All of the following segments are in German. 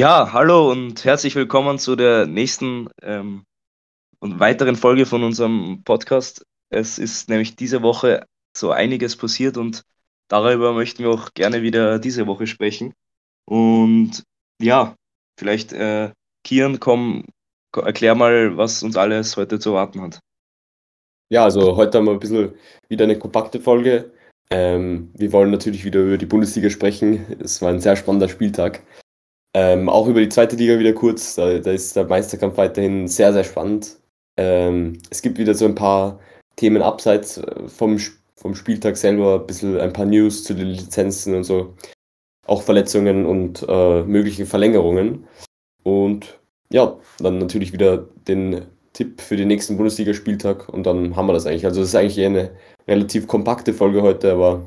Ja, hallo und herzlich willkommen zu der nächsten ähm, und weiteren Folge von unserem Podcast. Es ist nämlich diese Woche so einiges passiert und darüber möchten wir auch gerne wieder diese Woche sprechen. Und ja, vielleicht äh, Kian, komm, erklär mal, was uns alles heute zu erwarten hat. Ja, also heute haben wir ein bisschen wieder eine kompakte Folge. Ähm, wir wollen natürlich wieder über die Bundesliga sprechen. Es war ein sehr spannender Spieltag. Ähm, auch über die zweite Liga wieder kurz. Da, da ist der Meisterkampf weiterhin sehr, sehr spannend. Ähm, es gibt wieder so ein paar Themen abseits äh, vom, vom Spieltag selber, ein bisschen ein paar News zu den Lizenzen und so. Auch Verletzungen und äh, mögliche Verlängerungen. Und ja, dann natürlich wieder den Tipp für den nächsten Bundesligaspieltag und dann haben wir das eigentlich. Also es ist eigentlich eine relativ kompakte Folge heute, aber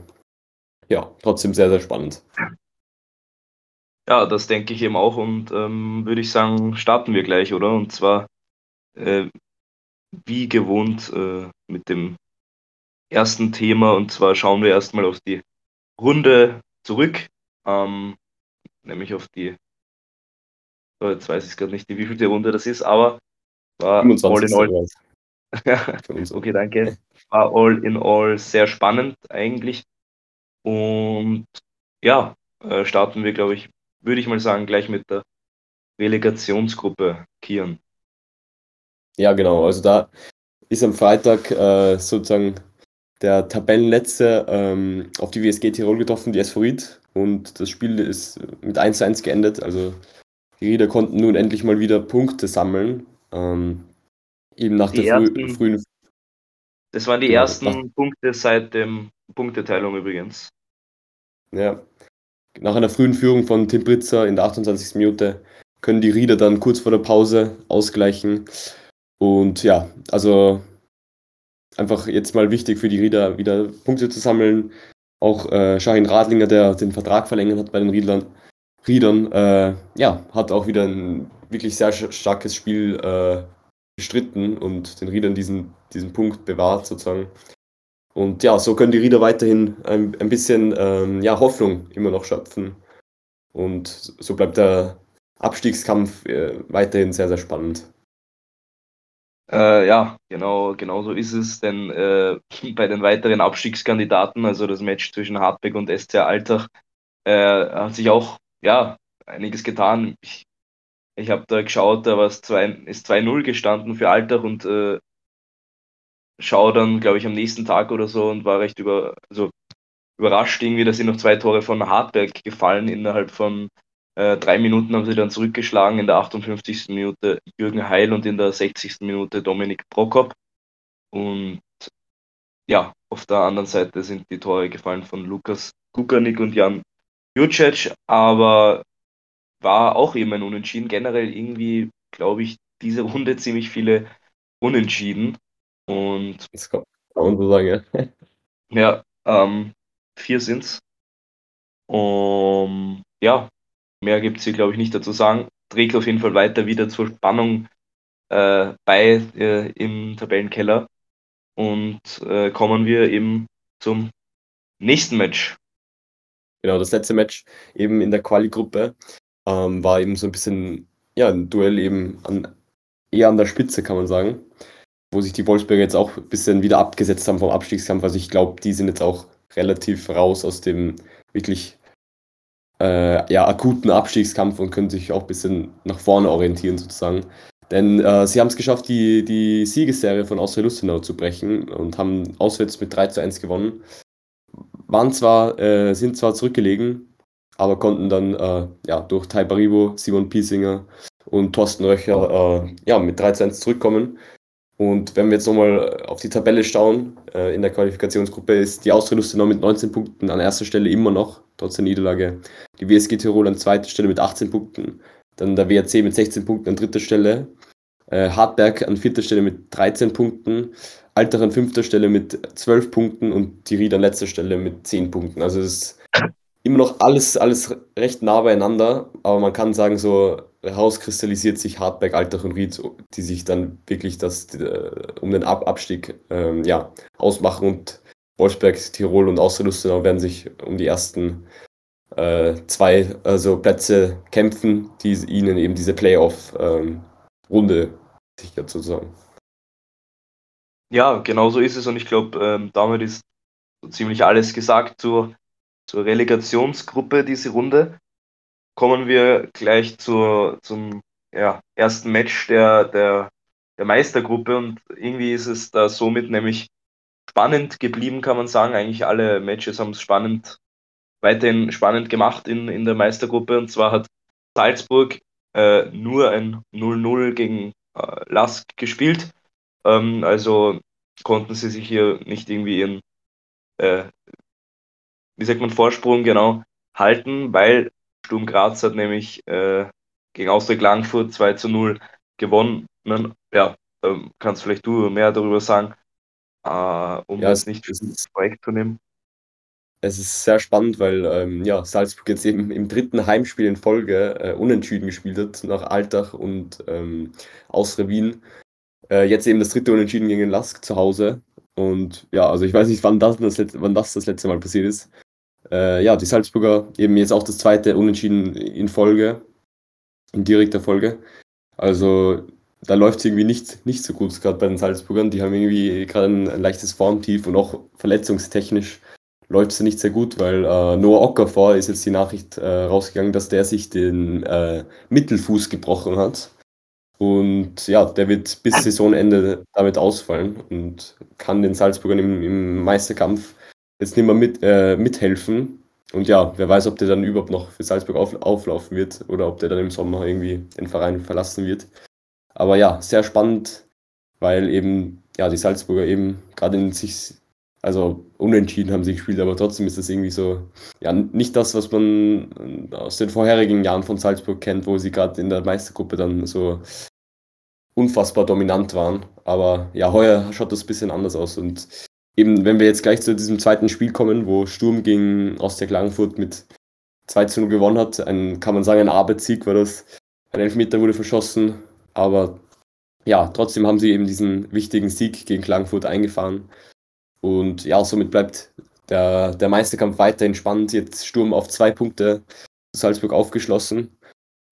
ja, trotzdem sehr, sehr spannend. Ja, das denke ich eben auch und ähm, würde ich sagen, starten wir gleich, oder? Und zwar äh, wie gewohnt äh, mit dem ersten Thema und zwar schauen wir erstmal auf die Runde zurück, ähm, nämlich auf die, oh, jetzt weiß ich gerade nicht, wie viel die Runde das ist, aber war 25. all in all. okay, danke. War all in all sehr spannend eigentlich. Und ja, äh, starten wir, glaube ich, würde ich mal sagen, gleich mit der Relegationsgruppe Kian. Ja, genau. Also da ist am Freitag äh, sozusagen der Tabellenletzte ähm, auf die WSG Tirol getroffen, die Ried. Und das Spiel ist mit 1 1 geendet. Also die Rieder konnten nun endlich mal wieder Punkte sammeln. Ähm, eben nach die der ersten, frühen. Das waren die genau, ersten Punkte seit dem Punkteteilung übrigens. Ja, nach einer frühen Führung von Tim Britzer in der 28. Minute können die Rieder dann kurz vor der Pause ausgleichen. Und ja, also einfach jetzt mal wichtig für die Rieder wieder Punkte zu sammeln. Auch äh, Shahin Radlinger, der den Vertrag verlängert hat bei den Riedlern, Riedern, äh, ja, hat auch wieder ein wirklich sehr starkes Spiel äh, bestritten und den Riedern diesen, diesen Punkt bewahrt sozusagen. Und ja, so können die Rieder weiterhin ein, ein bisschen ähm, ja, Hoffnung immer noch schöpfen. Und so bleibt der Abstiegskampf äh, weiterhin sehr, sehr spannend. Äh, ja, genau, genau so ist es, denn äh, bei den weiteren Abstiegskandidaten, also das Match zwischen Hartberg und SC Altach, äh, hat sich auch ja, einiges getan. Ich, ich habe da geschaut, da war es 2-0 gestanden für Altach und äh, schaue dann, glaube ich, am nächsten Tag oder so und war recht über, also überrascht irgendwie, dass sie noch zwei Tore von Hartberg gefallen. Innerhalb von äh, drei Minuten haben sie dann zurückgeschlagen. In der 58. Minute Jürgen Heil und in der 60. Minute Dominik Prokop. Und ja, auf der anderen Seite sind die Tore gefallen von Lukas Kukanik und Jan Jucic, aber war auch eben ein Unentschieden. Generell irgendwie, glaube ich, diese Runde ziemlich viele Unentschieden. Und das kann man so sagen, ja. Ja, ähm, vier sind's. Um, ja, mehr gibt es hier, glaube ich, nicht dazu sagen. Trägt auf jeden Fall weiter wieder zur Spannung äh, bei äh, im Tabellenkeller. Und äh, kommen wir eben zum nächsten Match. Genau, das letzte Match eben in der Quali-Gruppe ähm, war eben so ein bisschen, ja, ein Duell eben an, eher an der Spitze, kann man sagen wo sich die Wolfsberger jetzt auch ein bisschen wieder abgesetzt haben vom Abstiegskampf. Also ich glaube, die sind jetzt auch relativ raus aus dem wirklich äh, ja, akuten Abstiegskampf und können sich auch ein bisschen nach vorne orientieren sozusagen. Denn äh, sie haben es geschafft, die, die Siegesserie von Austria Lustenau zu brechen und haben auswärts mit 3 zu 1 gewonnen. Waren zwar, äh, sind zwar zurückgelegen, aber konnten dann äh, ja, durch Tai Baribo, Simon Piesinger und Thorsten Röcher äh, ja, mit 3 zu 1 zurückkommen und wenn wir jetzt nochmal auf die Tabelle schauen, äh, in der Qualifikationsgruppe ist die Austria Lustenau mit 19 Punkten an erster Stelle immer noch, trotz der Niederlage. Die WSG Tirol an zweiter Stelle mit 18 Punkten. Dann der WRC mit 16 Punkten an dritter Stelle. Äh, Hartberg an vierter Stelle mit 13 Punkten. Altach an fünfter Stelle mit 12 Punkten und Ried an letzter Stelle mit 10 Punkten. Also es ist immer noch alles, alles recht nah beieinander, aber man kann sagen, so herauskristallisiert sich Hartberg, Altach und Ried, die sich dann wirklich das, äh, um den Ab Abstieg ähm, ja, ausmachen und Wolfsberg, Tirol und Austria Lustenau werden sich um die ersten äh, zwei also Plätze kämpfen, die ihnen eben diese Playoff-Runde ähm, sichert sozusagen. Ja, genau so ist es und ich glaube, ähm, damit ist so ziemlich alles gesagt zur, zur Relegationsgruppe diese Runde. Kommen wir gleich zur, zum ja, ersten Match der, der, der Meistergruppe und irgendwie ist es da somit nämlich spannend geblieben, kann man sagen. Eigentlich alle Matches haben es spannend, weiterhin spannend gemacht in, in der Meistergruppe und zwar hat Salzburg äh, nur ein 0-0 gegen äh, Lask gespielt. Ähm, also konnten sie sich hier nicht irgendwie ihren, äh, wie sagt man, Vorsprung genau halten, weil Sturm Graz hat nämlich äh, gegen Austria Klagenfurt 2 zu 0 gewonnen. Ja, da kannst vielleicht du mehr darüber sagen, äh, um ja, das nicht ins Projekt zu nehmen. Es ist sehr spannend, weil ähm, ja, Salzburg jetzt eben im dritten Heimspiel in Folge äh, unentschieden gespielt hat, nach Altach und ähm, Austria Wien. Äh, jetzt eben das dritte Unentschieden gegen Lask zu Hause. Und ja, also ich weiß nicht, wann das das, letzte, wann das, das letzte Mal passiert ist. Äh, ja, die Salzburger eben jetzt auch das zweite Unentschieden in Folge, in direkter Folge. Also da läuft es irgendwie nicht, nicht so gut, gerade bei den Salzburgern. Die haben irgendwie gerade ein, leichtes Formtief und auch verletzungstechnisch läuft es nicht sehr gut, weil äh, Noah Ockerfor ist jetzt die Nachricht äh, rausgegangen, dass der sich den äh, Mittelfuß gebrochen hat. Und ja, der wird bis Saisonende damit ausfallen und kann den Salzburgern im, im Meisterkampf jetzt nicht mehr mit, äh, mithelfen. Und ja, wer weiß, ob der dann überhaupt noch für Salzburg auf, auflaufen wird oder ob der dann im Sommer irgendwie den Verein verlassen wird. Aber ja, sehr spannend, weil eben ja die Salzburger eben gerade in sich, also unentschieden haben sie gespielt, aber trotzdem ist das irgendwie so, ja, nicht das, was man aus den vorherigen Jahren von Salzburg kennt, wo sie gerade in der Meistergruppe dann so unfassbar dominant waren. Aber ja, heuer schaut das ein bisschen anders aus und eben, wenn wir jetzt gleich zu diesem zweiten Spiel kommen, wo Sturm gegen Austria Klagenfurt mit 2 zu 0 gewonnen hat, ein, kann man sagen, ein Arbeitssieg war das. Ein Elfmeter wurde verschossen, aber ja, trotzdem haben sie eben diesen wichtigen Sieg gegen Klagenfurt eingefahren. Und ja, somit bleibt der, der Meisterkampf weiterhin spannend. Jetzt Sturm auf zwei Punkte Salzburg aufgeschlossen.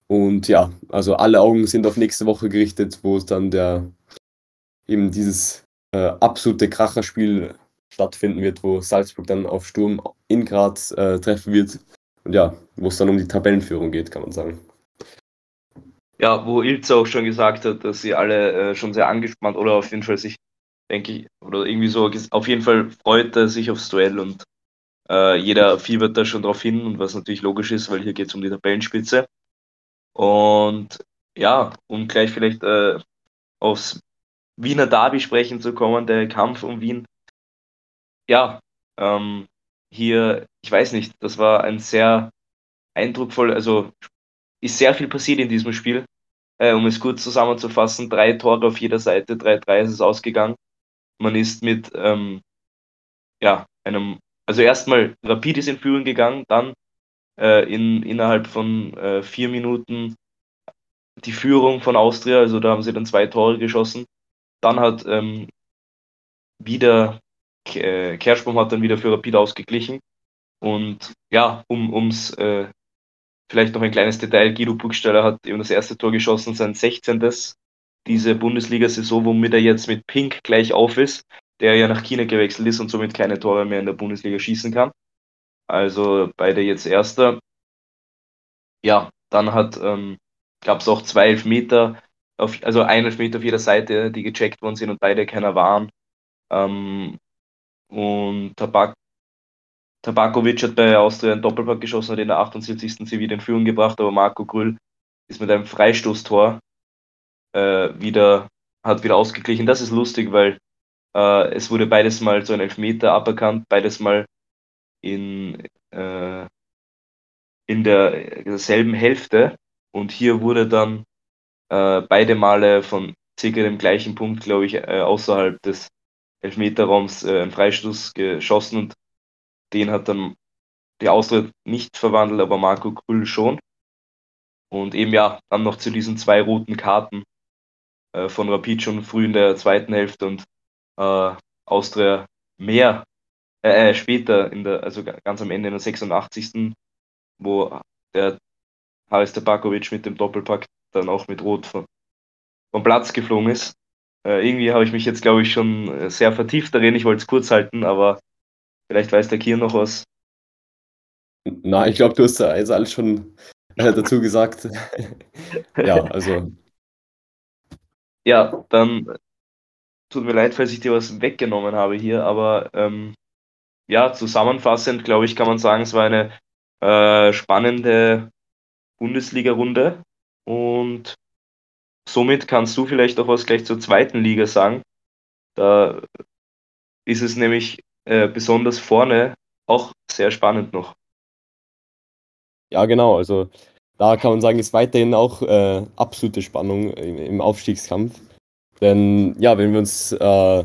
Und ja, also alle Augen sind auf nächste Woche gerichtet, wo es dann der eben dieses äh, absolute Kracherspiel stattfinden wird, wo Salzburg dann auf Sturm in Graz äh, treffen wird. Und ja, wo es dann um die Tabellenführung geht, kann man sagen. Ja, wo Ilze auch schon gesagt hat, dass sie alle äh, schon sehr angespannt oder auf jeden Fall sich, denke ich, oder irgendwie so auf jeden Fall freut er sich aufs Duell und äh, jeder fiebert da schon drauf hin und was natürlich logisch ist, weil hier geht es um die Tabellenspitze. Und ja, um gleich vielleicht äh, aufs Wiener Derby sprechen zu kommen, der Kampf um Wien. Ja, ähm, hier, ich weiß nicht, das war ein sehr eindrucksvoll, also ist sehr viel passiert in diesem Spiel. Äh, um es kurz zusammenzufassen, drei Tore auf jeder Seite, 3-3 ist es ausgegangen. Man ist mit ähm, ja, einem, also erstmal Rapid ist in Führung gegangen, dann äh, in, innerhalb von äh, vier Minuten die Führung von Austria, also da haben sie dann zwei Tore geschossen. Dann hat ähm, wieder äh, Kerschbaum hat dann wieder für Rapid ausgeglichen. Und ja, um ums äh, vielleicht noch ein kleines Detail, Guido Burgstaller hat eben das erste Tor geschossen, sein 16. diese Bundesliga-Saison, womit er jetzt mit Pink gleich auf ist, der ja nach China gewechselt ist und somit keine Tore mehr in der Bundesliga schießen kann. Also beide jetzt Erster. Ja, dann hat ähm, gab es auch zwei Elfmeter auf, also ein Elfmeter auf jeder Seite, die gecheckt worden sind und beide keiner waren. Ähm, und Tabak Tabakovic hat bei Austria einen Doppelpack geschossen, hat in der 78. sie wieder in Führung gebracht, aber Marco Grüll ist mit einem Freistoßtor äh, wieder, hat wieder ausgeglichen. Das ist lustig, weil äh, es wurde beides mal so ein Elfmeter aberkannt, beides mal in, äh, in der, derselben Hälfte. Und hier wurde dann äh, beide Male von circa dem gleichen Punkt, glaube ich, äh, außerhalb des Elfmeterraums äh, ein Freistoß geschossen und den hat dann die Austria nicht verwandelt, aber Marco Krüll schon. Und eben ja, dann noch zu diesen zwei roten Karten äh, von Rapid schon früh in der zweiten Hälfte und äh, Austria mehr, äh, äh später in der, also ganz am Ende in der 86. wo der Haris Tabakovic mit dem Doppelpack dann auch mit Rot vom, vom Platz geflogen ist. Äh, irgendwie habe ich mich jetzt, glaube ich, schon sehr vertieft darin. Ich wollte es kurz halten, aber vielleicht weiß der Kier noch was. Na, ich glaube, du hast da jetzt alles schon äh, dazu gesagt. ja, also. Ja, dann tut mir leid, falls ich dir was weggenommen habe hier, aber ähm, ja, zusammenfassend, glaube ich, kann man sagen, es war eine äh, spannende Bundesliga-Runde und somit kannst du vielleicht auch was gleich zur zweiten Liga sagen. Da ist es nämlich äh, besonders vorne auch sehr spannend noch. Ja, genau. Also da kann man sagen, ist weiterhin auch äh, absolute Spannung im, im, Aufstiegskampf. Denn ja, wenn wir uns äh,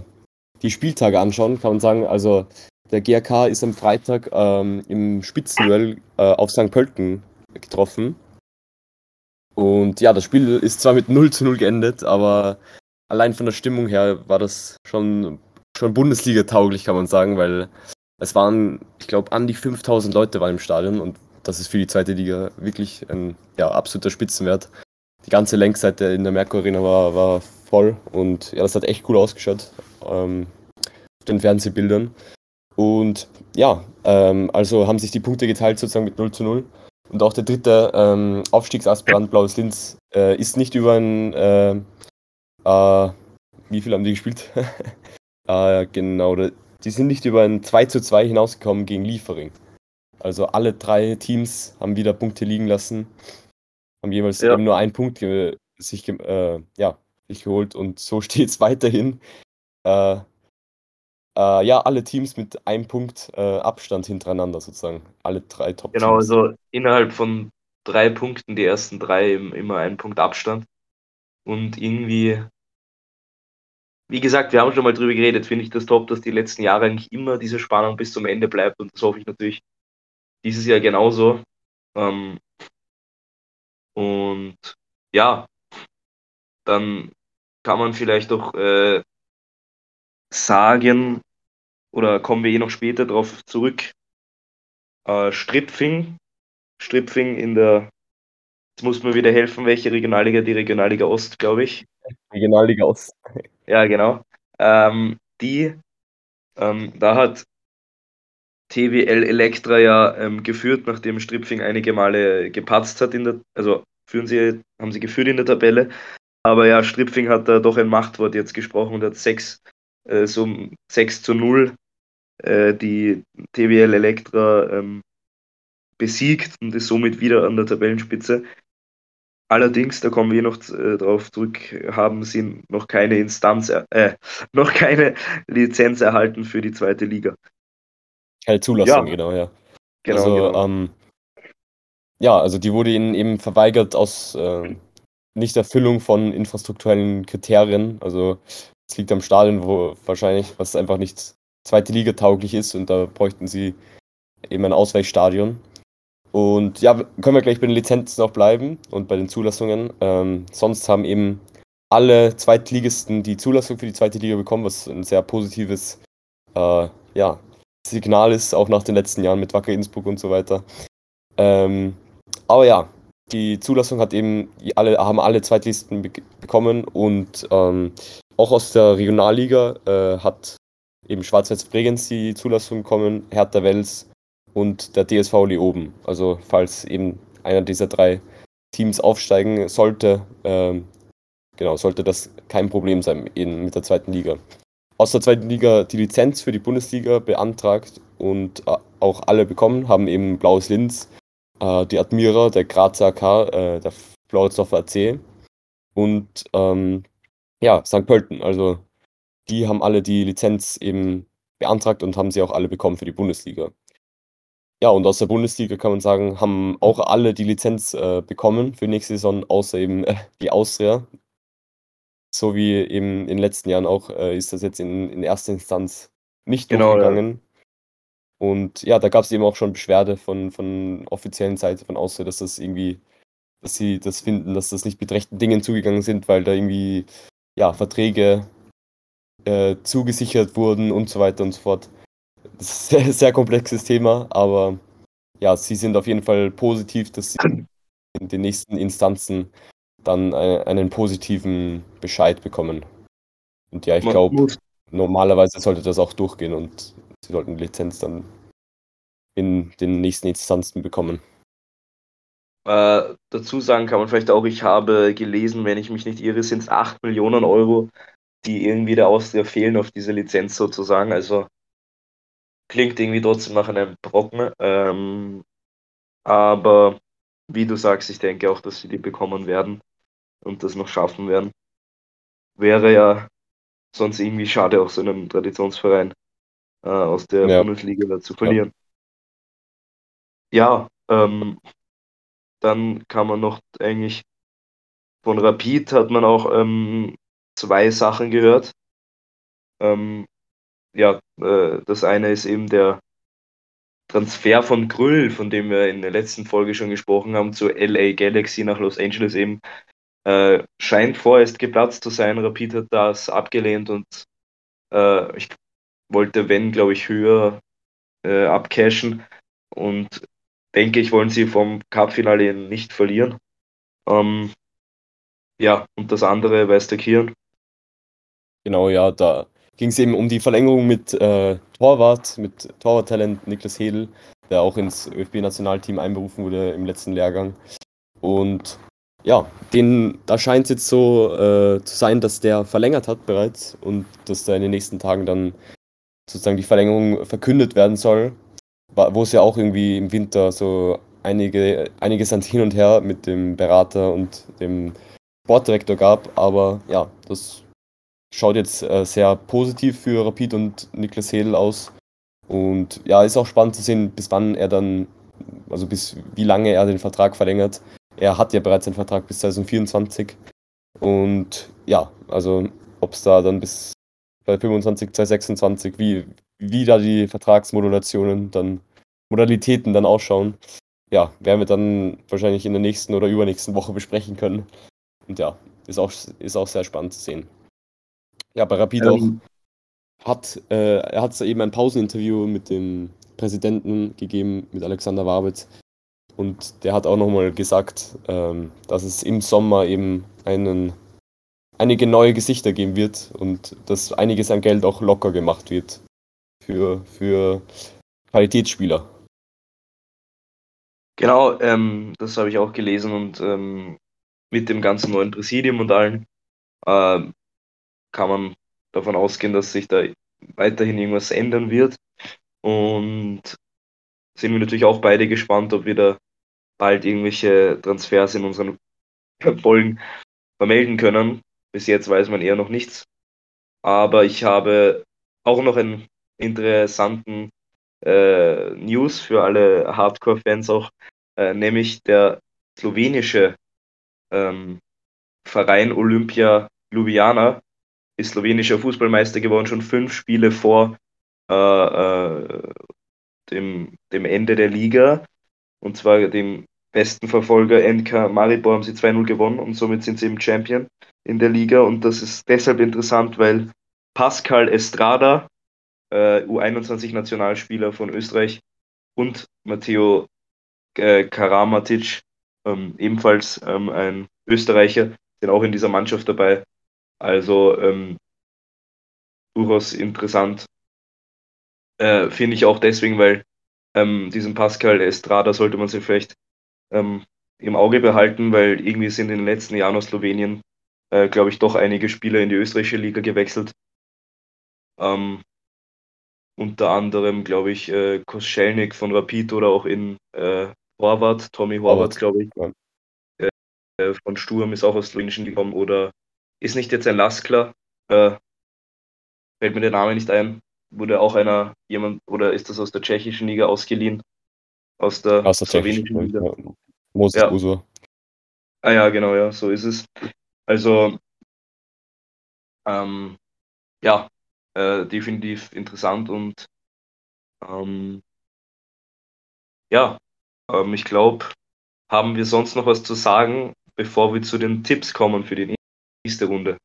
die Spieltage anschauen, kann man sagen, also der GRK ist am Freitag ähm, im Spitzenduell äh, auf St. Pölten getroffen. Und ja, das Spiel ist zwar mit 0 zu 0 geendet, aber allein von der Stimmung her war das schon, schon Bundesliga-tauglich, kann man sagen, weil es waren, ich glaube, an die 5000 Leute waren im Stadion und das ist für die zweite Liga wirklich ein ja, absoluter Spitzenwert. Die ganze Längsseite in der Merkur Arena war, war voll und ja, das hat echt cool ausgeschaut ähm, auf den Fernsehbildern. Und ja, ähm, also haben sich die Punkte geteilt sozusagen mit 0 zu 0. Und auch der dritte ähm, Aufstiegsaspirant Blaues Linz äh, ist nicht über ein, äh, äh, wie viel haben die gespielt? äh, genau, die sind nicht über ein 2 zu 2 hinausgekommen gegen Liefering. Also alle drei Teams haben wieder Punkte liegen lassen, haben jeweils ja. eben nur einen Punkt sich, äh, ja, sich geholt und so steht es weiterhin. Äh, ja, alle Teams mit einem Punkt äh, Abstand hintereinander sozusagen. Alle drei Top-Teams. Genau, also innerhalb von drei Punkten, die ersten drei immer einen Punkt Abstand. Und irgendwie, wie gesagt, wir haben schon mal drüber geredet, finde ich das top, dass die letzten Jahre eigentlich immer diese Spannung bis zum Ende bleibt und das hoffe ich natürlich dieses Jahr genauso. Ähm, und ja, dann kann man vielleicht auch äh, sagen, oder kommen wir eh noch später darauf zurück, äh, Stripfing, Stripfing in der, jetzt muss mir wieder helfen, welche Regionalliga, die Regionalliga Ost, glaube ich. Regionalliga Ost. Ja, genau. Ähm, die, ähm, da hat TWL Elektra ja ähm, geführt, nachdem Stripfing einige Male gepatzt hat in der, also führen sie, haben sie geführt in der Tabelle. Aber ja, Stripfing hat da doch ein Machtwort jetzt gesprochen und hat 6, äh, so 6 zu 0 äh, die TWL Elektra ähm, besiegt und ist somit wieder an der Tabellenspitze. Allerdings, da kommen wir noch äh, drauf zurück, haben sie noch keine Instanz, äh, noch keine Lizenz erhalten für die zweite Liga. Keine Zulassung, ja. genau, ja. Genau, also, genau. Ähm, ja, also die wurde ihnen eben verweigert aus äh, Nichterfüllung von infrastrukturellen Kriterien. Also es liegt am Stadion, wo wahrscheinlich, was einfach nicht zweite Liga tauglich ist und da bräuchten sie eben ein Ausweichstadion. Und ja, können wir gleich bei den Lizenzen auch bleiben und bei den Zulassungen. Ähm, sonst haben eben alle Zweitligisten die Zulassung für die zweite Liga bekommen, was ein sehr positives äh, ja, Signal ist, auch nach den letzten Jahren mit Wacker Innsbruck und so weiter. Ähm, aber ja, die Zulassung hat eben alle, haben alle Zweitlisten be bekommen und ähm, auch aus der Regionalliga äh, hat eben Schwarz-Weiß-Bregenz die Zulassung bekommen, Hertha Wels und der DSV Leoben. Also falls eben einer dieser drei Teams aufsteigen sollte, ähm, genau, sollte das kein Problem sein in, mit der zweiten Liga aus der zweiten Liga die Lizenz für die Bundesliga beantragt und äh, auch alle bekommen, haben eben Blaues Linz, äh, die Admira, der Grazer AK, äh, der Floridsdorfer AC und ähm, ja, St. Pölten. Also die haben alle die Lizenz eben beantragt und haben sie auch alle bekommen für die Bundesliga. Ja, und aus der Bundesliga kann man sagen, haben auch alle die Lizenz äh, bekommen für nächste Saison, außer eben äh, die Austria, so wie eben in den letzten Jahren auch, äh, ist das jetzt in, in erster Instanz nicht genau, durchgegangen. Ja. Und ja, da gab es eben auch schon Beschwerde von, von offiziellen Seite von Austria, dass das irgendwie, dass sie das finden, dass das nicht mit rechten Dingen zugegangen sind, weil da irgendwie ja, Verträge äh, zugesichert wurden und so weiter und so fort. Das ist ein sehr, sehr komplexes Thema, aber ja, sie sind auf jeden Fall positiv, dass sie in den nächsten Instanzen dann äh, einen positiven Bescheid bekommen. Und ja, ich glaube, normalerweise sollte das auch durchgehen und sie sollten Lizenz dann in den nächsten Instanzen bekommen. Äh, dazu sagen kann man vielleicht auch, ich habe gelesen, wenn ich mich nicht irre, sind es 8 Millionen Euro, die irgendwie der Austria fehlen auf diese Lizenz sozusagen. Also klingt irgendwie trotzdem nach einem Brocken. Ähm, aber wie du sagst, ich denke auch, dass sie die bekommen werden und das noch schaffen werden. Wäre ja sonst irgendwie schade, auch so einem Traditionsverein äh, aus der ja. Bundesliga zu verlieren. Ja, ja ähm, dann kann man noch eigentlich von Rapid hat man auch ähm, zwei Sachen gehört. Ähm, ja, äh, das eine ist eben der Transfer von Grüll, von dem wir in der letzten Folge schon gesprochen haben, zu LA Galaxy nach Los Angeles eben, äh, scheint vorerst geplatzt zu sein. Rapid hat das abgelehnt und äh, ich wollte, wenn, glaube ich, höher äh, abcashen und denke ich, wollen sie vom Cup-Finale nicht verlieren. Ähm, ja, und das andere weiß der Kian. Genau, ja, da ging es eben um die Verlängerung mit äh, Torwart, mit Torwarttalent Niklas Hedel, der auch ins ÖFB-Nationalteam einberufen wurde im letzten Lehrgang. Und ja, den, da scheint es jetzt so äh, zu sein, dass der verlängert hat bereits und dass da in den nächsten Tagen dann sozusagen die Verlängerung verkündet werden soll, wo es ja auch irgendwie im Winter so einige, einiges an Hin und Her mit dem Berater und dem Sportdirektor gab, aber ja, das schaut jetzt äh, sehr positiv für Rapid und Niklas Hedel aus. Und ja, ist auch spannend zu sehen, bis wann er dann, also bis wie lange er den Vertrag verlängert. Er hat ja bereits einen Vertrag bis 2024. Und ja, also ob es da dann bis 2025, 2026, wie, wie da die Vertragsmodulationen dann, Modalitäten dann ausschauen, ja, werden wir dann wahrscheinlich in der nächsten oder übernächsten Woche besprechen können. Und ja, ist auch, ist auch sehr spannend zu sehen. Ja, bei Rapid ähm, auch. Hat, äh, er hat eben ein Pauseninterview mit dem Präsidenten gegeben, mit Alexander Wabitz. Und der hat auch nochmal gesagt, ähm, dass es im Sommer eben einen, einige neue Gesichter geben wird und dass einiges an Geld auch locker gemacht wird für, für Qualitätsspieler. Genau, ähm, das habe ich auch gelesen und ähm, mit dem ganzen neuen Präsidium und allen äh, kann man davon ausgehen, dass sich da weiterhin irgendwas ändern wird. Und sind wir natürlich auch beide gespannt, ob wir da bald irgendwelche Transfers in unseren Folgen vermelden können. Bis jetzt weiß man eher noch nichts. Aber ich habe auch noch einen interessanten äh, News für alle Hardcore-Fans auch, äh, nämlich der slowenische ähm, Verein Olympia Ljubljana ist slowenischer Fußballmeister geworden, schon fünf Spiele vor äh, äh, dem, dem Ende der Liga. Und zwar dem besten Verfolger NK Maribor haben sie 2-0 gewonnen und somit sind sie im Champion in der Liga. Und das ist deshalb interessant, weil Pascal Estrada, äh, U21-Nationalspieler von Österreich, und Matteo äh, Karamatic, ähm, ebenfalls ähm, ein Österreicher, sind auch in dieser Mannschaft dabei. Also ähm, durchaus interessant. Äh, Finde ich auch deswegen, weil ähm, diesen Pascal Estrada sollte man sich vielleicht ähm, im Auge behalten, weil irgendwie sind in den letzten Jahren aus Slowenien, äh, glaube ich, doch einige Spieler in die österreichische Liga gewechselt. Ähm, unter anderem, glaube ich, äh, Koschelnik von Rapid oder auch in äh, Horvath, Tommy Horvath, glaube ich. Ja. Äh, von Sturm ist auch aus Slowenien gekommen oder ist nicht jetzt ein Laskler, äh, fällt mir der Name nicht ein, wurde auch einer, jemand, oder ist das aus der tschechischen Liga ausgeliehen? Aus der, aus der slowenischen Liga. Ja. Moses ja. Uso. Ah ja, genau, ja, so ist es. Also, ähm, ja, äh, definitiv interessant und ähm, ja, ähm, ich glaube, haben wir sonst noch was zu sagen, bevor wir zu den Tipps kommen für die nächste Runde?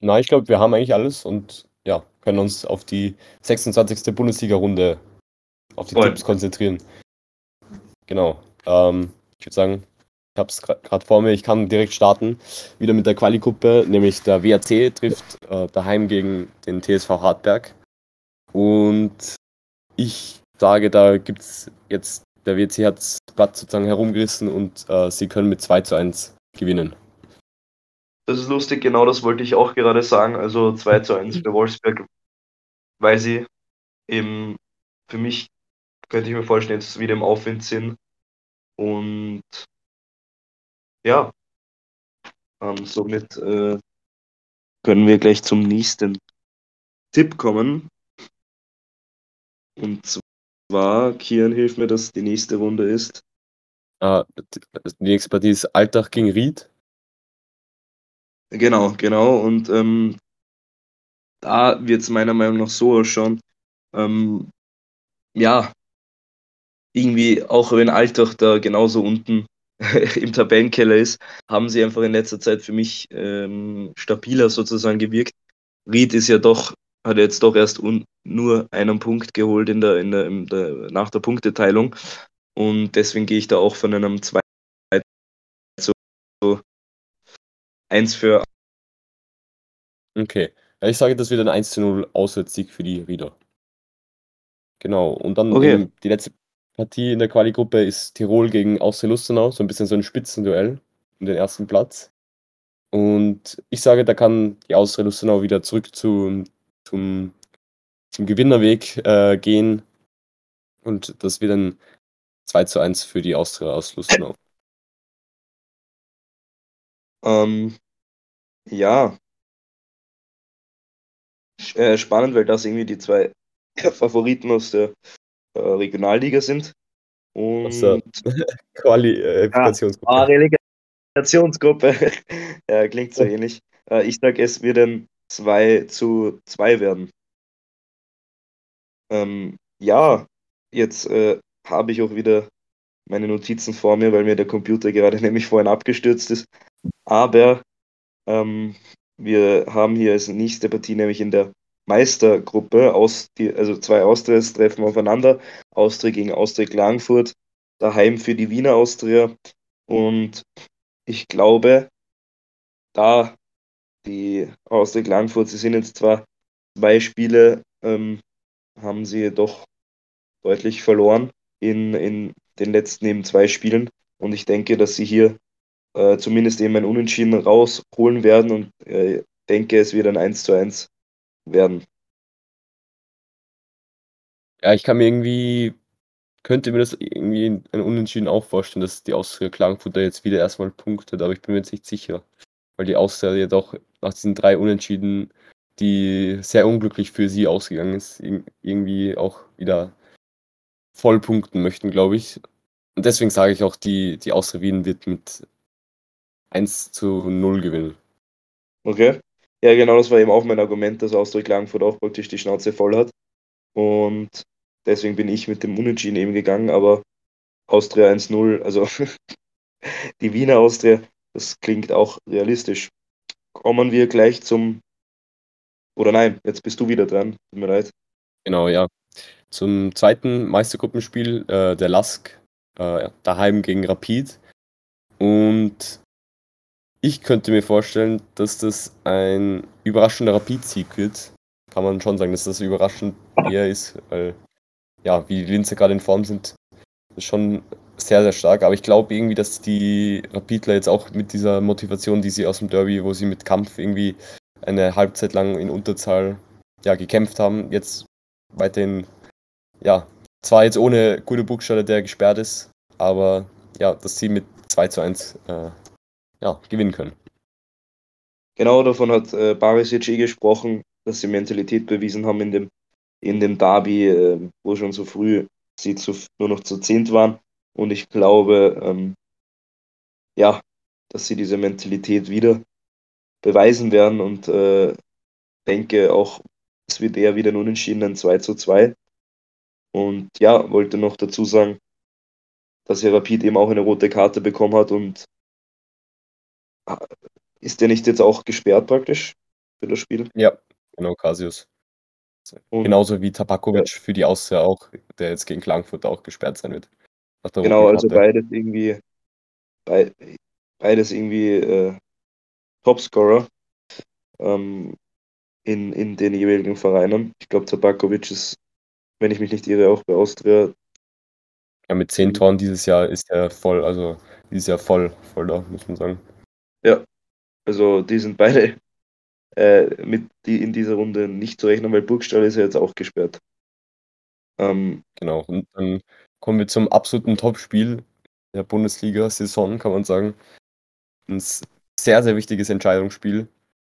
Nein, ich glaube, wir haben eigentlich alles und ja, können uns auf die 26. Bundesliga-Runde, auf die Voll. Tipps konzentrieren. Genau. Ähm, ich würde sagen, ich habe es gerade vor mir, ich kann direkt starten. Wieder mit der Quali-Gruppe, nämlich der WAC trifft äh, daheim gegen den TSV Hartberg. Und ich sage, da gibt es jetzt, der WC hat das Blatt sozusagen herumgerissen und äh, sie können mit 2 zu 1 gewinnen. Das ist lustig, genau das wollte ich auch gerade sagen. Also 2 zu 1 für Wolfsberg, weil sie eben für mich könnte ich mir vorstellen, sie wieder im Aufwind sind. Und ja, ähm, somit äh, können wir gleich zum nächsten Tipp kommen. Und zwar, Kian, hilf mir, dass die nächste Runde ist. Äh, die nächste Partie ist Alltag gegen Ried. Genau, genau. Und ähm, da wird es meiner Meinung nach so ausschauen. Ähm, ja, irgendwie, auch wenn Altach da genauso unten im Tabellenkeller ist, haben sie einfach in letzter Zeit für mich ähm, stabiler sozusagen gewirkt. Ried ist ja doch, hat jetzt doch erst nur einen Punkt geholt in der, in der, in der, nach der Punkteteilung. Und deswegen gehe ich da auch von einem 2 zu 1 für. Okay. Ja, ich sage, das wird ein 1 zu 0 Auswärtssieg für die Rieder. Genau. Und dann Okay. die letzte Partie in der Quali-Gruppe ist Tirol gegen Austria Lustenau, so ein bisschen so ein Spitzenduell um den ersten Platz. Und ich sage, da kann die Austria Lustenau wieder zurück zu, zum, zum Gewinnerweg äh, gehen. Und das wird ein 2 zu 1 für die Austria aus Lustenau. Ähm, ja. Äh, spannend, weil das irgendwie die zwei Favoriten aus der äh, Regionalliga sind. Und Qualifikationsgruppe. ah, Relegationsgruppe. ja, klingt so ähnlich. Äh, ich sage, es wird ein 2 zu 2 werden. Ähm, ja, jetzt äh, habe ich auch wieder meine Notizen vor mir, weil mir der Computer gerade nämlich vorhin abgestürzt ist. Aber ähm, wir haben hier als nächste Partie nämlich in der Meistergruppe, aus die, also zwei Austrias treffen aufeinander. Austria gegen Austria Klagenfurt, daheim für die Wiener Austria. Und ich glaube, da die Austria Klagenfurt, sie sind jetzt zwar zwei Spiele, ähm, haben sie doch deutlich verloren in, in den letzten eben zwei Spielen. Und ich denke, dass sie hier äh, zumindest eben ein Unentschieden rausholen werden und äh, denke, es wird ein 1 zu 1 werden. Ja, ich kann mir irgendwie, könnte mir das irgendwie ein Unentschieden auch vorstellen, dass die Austria Klagenfurt da jetzt wieder erstmal punktet, aber ich bin mir jetzt nicht sicher. Weil die Austria ja doch nach diesen drei Unentschieden, die sehr unglücklich für sie ausgegangen ist, irgendwie auch wieder voll punkten möchten, glaube ich. Und deswegen sage ich auch, die, die Austria Wien wird mit 1 zu 0 gewinnen. Okay. Ja, genau, das war eben auch mein Argument, dass Austria Klagenfurt auch praktisch die Schnauze voll hat. Und deswegen bin ich mit dem Unentschieden eben gegangen, aber Austria 1-0, also die Wiener Austria, das klingt auch realistisch. Kommen wir gleich zum. Oder nein, jetzt bist du wieder dran, tut mir leid. Genau, ja. Zum zweiten Meistergruppenspiel äh, der LASK äh, daheim gegen Rapid. Und ich könnte mir vorstellen, dass das ein überraschender Rapid-Sieg wird. Kann man schon sagen, dass das überraschend eher ist, weil ja, wie die Linzer gerade in Form sind, ist schon sehr, sehr stark. Aber ich glaube irgendwie, dass die Rapidler jetzt auch mit dieser Motivation, die sie aus dem Derby, wo sie mit Kampf irgendwie eine Halbzeit lang in Unterzahl ja, gekämpft haben, jetzt weiterhin, ja, zwar jetzt ohne gute Buchstabe, der gesperrt ist, aber ja, dass sie mit 2 zu 1 äh, ja, gewinnen können. Genau davon hat äh, Barisic eh gesprochen, dass sie Mentalität bewiesen haben in dem, in dem Derby, äh, wo schon so früh sie zu, nur noch zu zehnt waren. Und ich glaube, ähm, ja, dass sie diese Mentalität wieder beweisen werden und äh, denke auch, es wird eher wieder ein Unentschieden, 2 zu 2. Und ja, wollte noch dazu sagen, dass ja Rapid eben auch eine rote Karte bekommen hat und ist der nicht jetzt auch gesperrt praktisch für das Spiel? Ja, genau, Casius. Und, Genauso wie Tabakovic ja. für die Austria auch, der jetzt gegen Klagenfurt auch gesperrt sein wird. Genau, also beides irgendwie, bei, beides irgendwie äh, Topscorer ähm, in, in den jeweiligen Vereinen. Ich glaube, Tabakovic ist, wenn ich mich nicht irre, auch bei Austria. Ja, mit zehn ziemlich- Toren dieses Jahr ist er voll, also dieses Jahr voll, voll da, muss man sagen. Ja, also die sind beide äh, mit die in dieser Runde nicht zu rechnen, weil Burgstall ist ja jetzt auch gesperrt. Ähm, Genau. Und dann kommen wir zum absoluten Topspiel der Bundesliga-Saison, kann man sagen. Ein sehr, sehr wichtiges Entscheidungsspiel.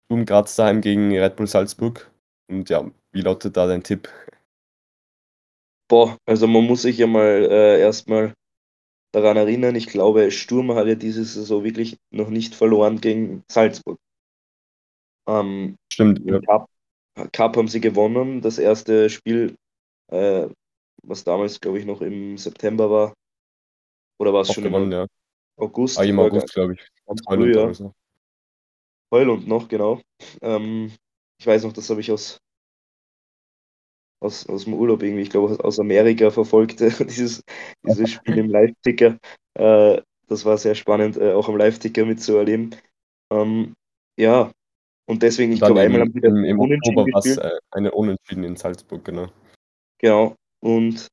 Sturm Graz daheim gegen Red Bull Salzburg. Und ja, wie lautet da dein Tipp? boah, also man muss sich ja mal äh, erstmal daran erinnern, ich glaube, Sturm hat ja diese Saison wirklich noch nicht verloren gegen Salzburg. Ähm, Stimmt, ja. Cup, Cup haben sie gewonnen. Das erste Spiel, äh, was damals, glaube ich, noch im September war, oder war es schon gewonnen, im ja. August? Ah, im August, glaube ich. Heulund ja. Heulund noch, genau. Ähm, ich weiß noch, das habe ich aus, aus, aus dem Urlaub irgendwie, ich glaube, aus Amerika verfolgt, dieses, dieses Spiel im Live-Ticker. Äh, das war sehr spannend, äh, auch am Live-Ticker mitzuerleben. Ähm, ja, und deswegen, ich glaube, einmal im, haben das im, im unentschieden Oktober gespielt. äh, eine Unentschieden in Salzburg, genau. Genau. Und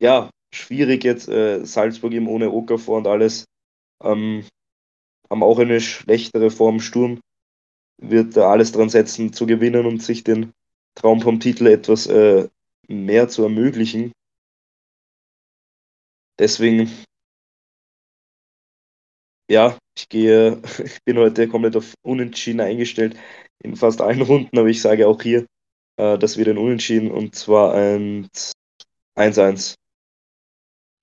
ja, schwierig jetzt, äh, Salzburg eben ohne Okafor und alles. Ähm, haben auch eine schlechtere Form. Sturm wird da alles dran setzen, zu gewinnen und sich den Traum vom Titel etwas äh, mehr zu ermöglichen. Deswegen, ja, ich gehe, ich bin heute komplett auf Unentschieden eingestellt in fast allen Runden, aber ich sage auch hier, äh, das wird ein Unentschieden und zwar ein 1-1.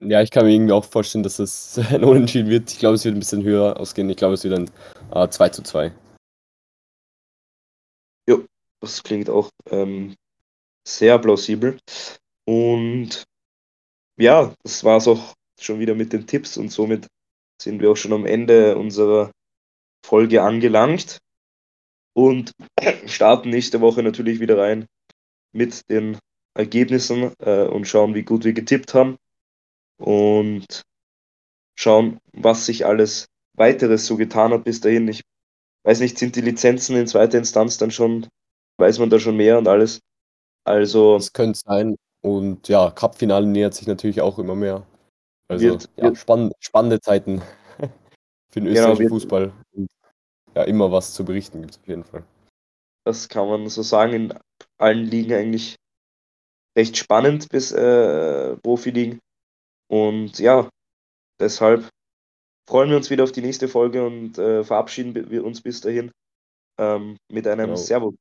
Ja, ich kann mir irgendwie auch vorstellen, dass es ein Unentschieden wird. Ich glaube, es wird ein bisschen höher ausgehen. Ich glaube, es wird ein äh, 2 zu 2. Das klingt auch ähm, sehr plausibel. Und ja, das war es auch schon wieder mit den Tipps und somit sind wir auch schon am Ende unserer Folge angelangt und starten nächste Woche natürlich wieder rein mit den Ergebnissen äh, und schauen, wie gut wir getippt haben und schauen, was sich alles weiteres so getan hat bis dahin. Ich weiß nicht, sind die Lizenzen in zweiter Instanz dann schon, weiß man da schon mehr und alles? Also Das könnte sein. Und ja, Cup-Finale nähert sich natürlich auch immer mehr. Also Wird- ja, wird- spann spannende Zeiten für den Genau, österreichischen wird- Fußball. Und ja, immer was zu berichten gibt es auf jeden Fall. das kann man so sagen, in allen Ligen eigentlich recht spannend bis äh, Profiligen. Und ja, deshalb freuen wir uns wieder auf die nächste Folge und äh, verabschieden wir uns bis dahin ähm, mit einem Genau. Servus.